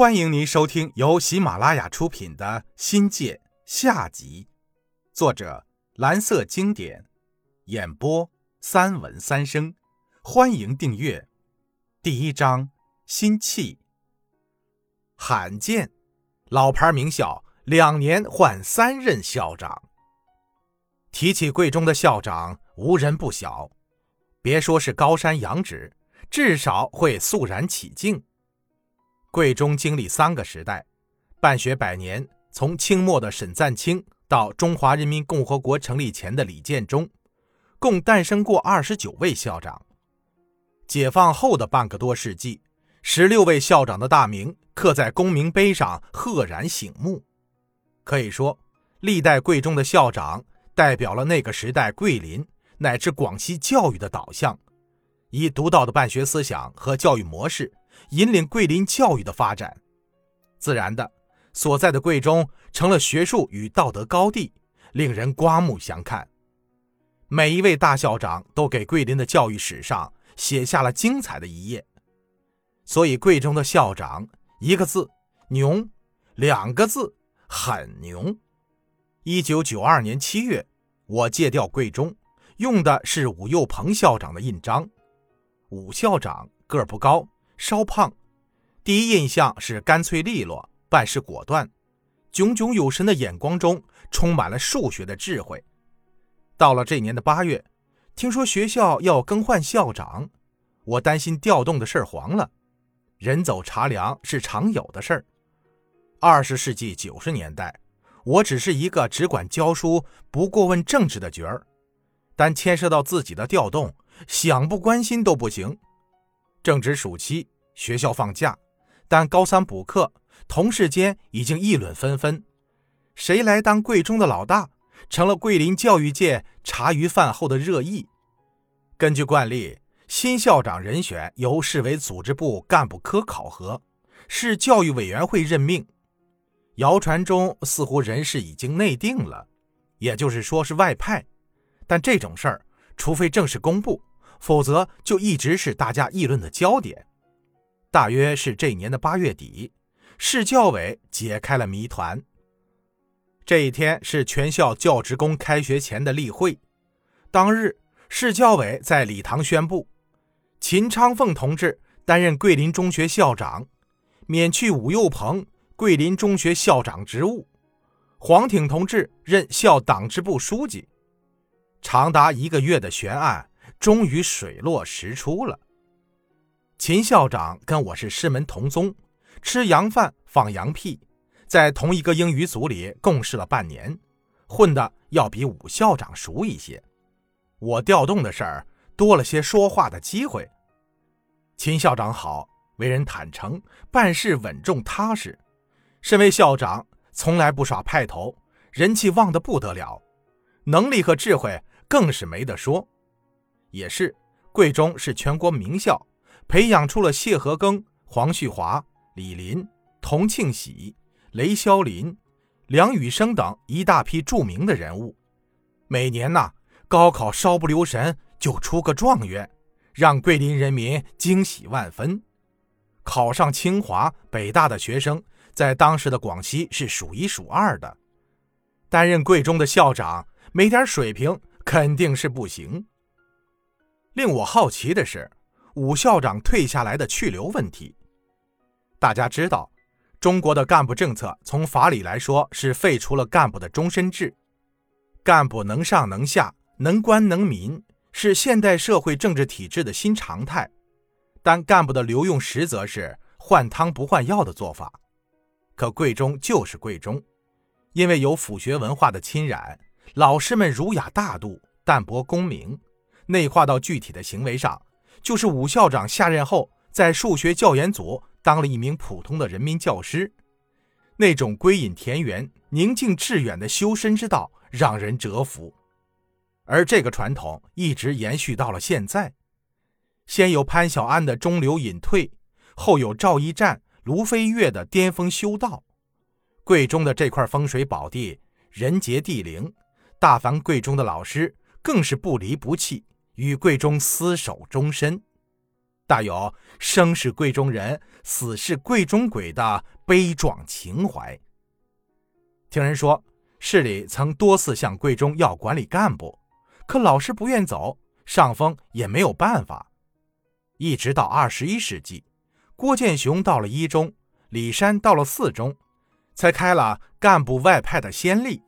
欢迎您收听由喜马拉雅出品的《新界》下集，作者蓝色经典，演播三文三生。欢迎订阅。第一章：新气。罕见，老牌名校两年换三任校长。提起贵中的校长，无人不晓。别说是高山仰止，至少会肃然起敬。贵中经历三个时代，办学百年，从清末的沈赞清到中华人民共和国成立前的李建中，共诞生过二十九位校长。解放后的半个多世纪，十六位校长的大名刻在功名碑上，赫然醒目。可以说，历代贵中的校长代表了那个时代桂林乃至广西教育的导向，以独到的办学思想和教育模式。引领桂林教育的发展，自然的，所在的贵中成了学术与道德高地，令人刮目相看。每一位大校长都给桂林的教育史上写下了精彩的一页。所以，贵中的校长一个字牛，两个字很牛。一九九二年七月，我借调贵中，用的是武佑鹏校长的印章。武校长个儿不高。稍胖，第一印象是干脆利落，办事果断，炯炯有神的眼光中充满了数学的智慧。到了这年的八月，听说学校要更换校长，我担心调动的事儿黄了。人走茶凉是常有的事儿。二十世纪九十年代，我只是一个只管教书不过问政治的角儿，但牵涉到自己的调动，想不关心都不行。正值暑期，学校放假，但高三补课，同事间已经议论纷纷，谁来当贵中的老大，成了桂林教育界茶余饭后的热议。根据惯例，新校长人选由市委组织部干部科考核，市教育委员会任命。谣传中似乎人事已经内定了，也就是说是外派，但这种事儿，除非正式公布。否则就一直是大家议论的焦点。大约是这年的八月底，市教委解开了谜团。这一天是全校教职工开学前的例会，当日市教委在礼堂宣布，秦昌凤同志担任桂林中学校长，免去武佑鹏桂林中学校长职务，黄挺同志任校党支部书记。长达一个月的悬案。终于水落石出了。秦校长跟我是师门同宗，吃洋饭放洋屁，在同一个英语组里共事了半年，混的要比武校长熟一些。我调动的事儿多了些说话的机会。秦校长好，为人坦诚，办事稳重踏实。身为校长，从来不耍派头，人气旺得不得了，能力和智慧更是没得说。也是，贵中是全国名校，培养出了谢和庚、黄旭华、李林、童庆喜、雷霄林、梁羽生等一大批著名的人物。每年呐，高考稍不留神就出个状元，让桂林人民惊喜万分。考上清华、北大的学生，在当时的广西是数一数二的。担任贵中的校长，没点水平肯定是不行。令我好奇的是，武校长退下来的去留问题。大家知道，中国的干部政策从法理来说是废除了干部的终身制，干部能上能下，能官能民，是现代社会政治体制的新常态。但干部的留用实则是换汤不换药的做法。可贵中就是贵中，因为有府学文化的侵染，老师们儒雅大度，淡泊功名。内化到具体的行为上，就是武校长下任后，在数学教研组当了一名普通的人民教师，那种归隐田园、宁静致远的修身之道，让人折服。而这个传统一直延续到了现在。先有潘小安的中流隐退，后有赵一战、卢飞跃的巅峰修道。贵中的这块风水宝地，人杰地灵，大凡贵中的老师更是不离不弃。与贵中厮守终身。大有生是贵中人，死是贵中鬼的悲壮情怀。听人说，市里曾多次向贵中要管理干部，可老师不愿走，上峰也没有办法。一直到二十一世纪，郭建雄到了一中，李山到了四中，才开了干部外派的先例。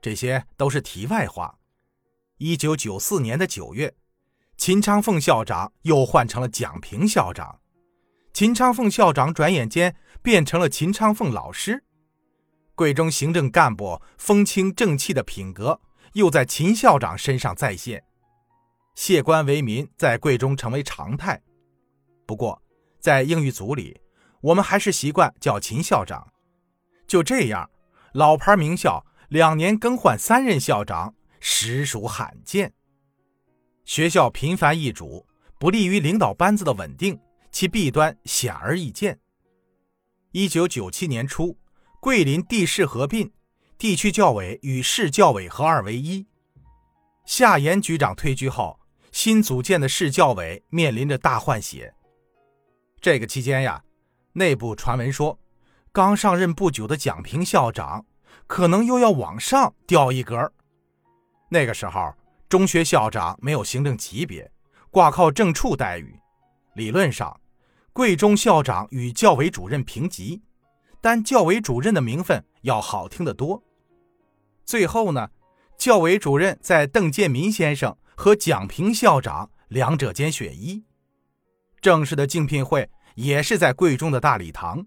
这些都是题外话。一九九四年的九月。秦昌凤校长又换成了蒋平校长，秦昌凤校长转眼间变成了秦昌凤老师。贵中行政干部风清正气的品格又在秦校长身上再现，谢官为民在贵中成为常态。不过，在英语组里，我们还是习惯叫秦校长。就这样，老牌名校两年更换三任校长，实属罕见。学校频繁易主，不利于领导班子的稳定，其弊端显而易见。一九九七年初，桂林地市合并，地区教委与市教委合二为一。夏言局长退居后，新组建的市教委面临着大换血。这个期间呀，内部传闻说，刚上任不久的蒋平校长可能又要往上调一格。那个时候。中学校长没有行政级别，挂靠正处待遇。理论上，贵中校长与教委主任平级，但教委主任的名分要好听得多。最后呢，教委主任在邓建民先生和蒋平校长两者间选一。正式的竞聘会也是在贵中的大礼堂，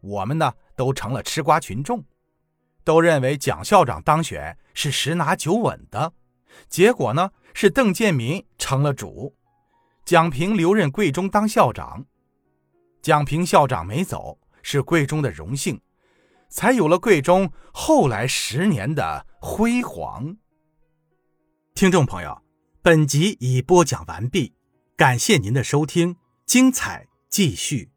我们呢都成了吃瓜群众，都认为蒋校长当选是十拿九稳的。结果呢，是邓建民成了主，蒋平留任贵中当校长。蒋平校长没走，是贵中的荣幸，才有了贵中后来十年的辉煌。听众朋友，本集已播讲完毕，感谢您的收听，精彩继续。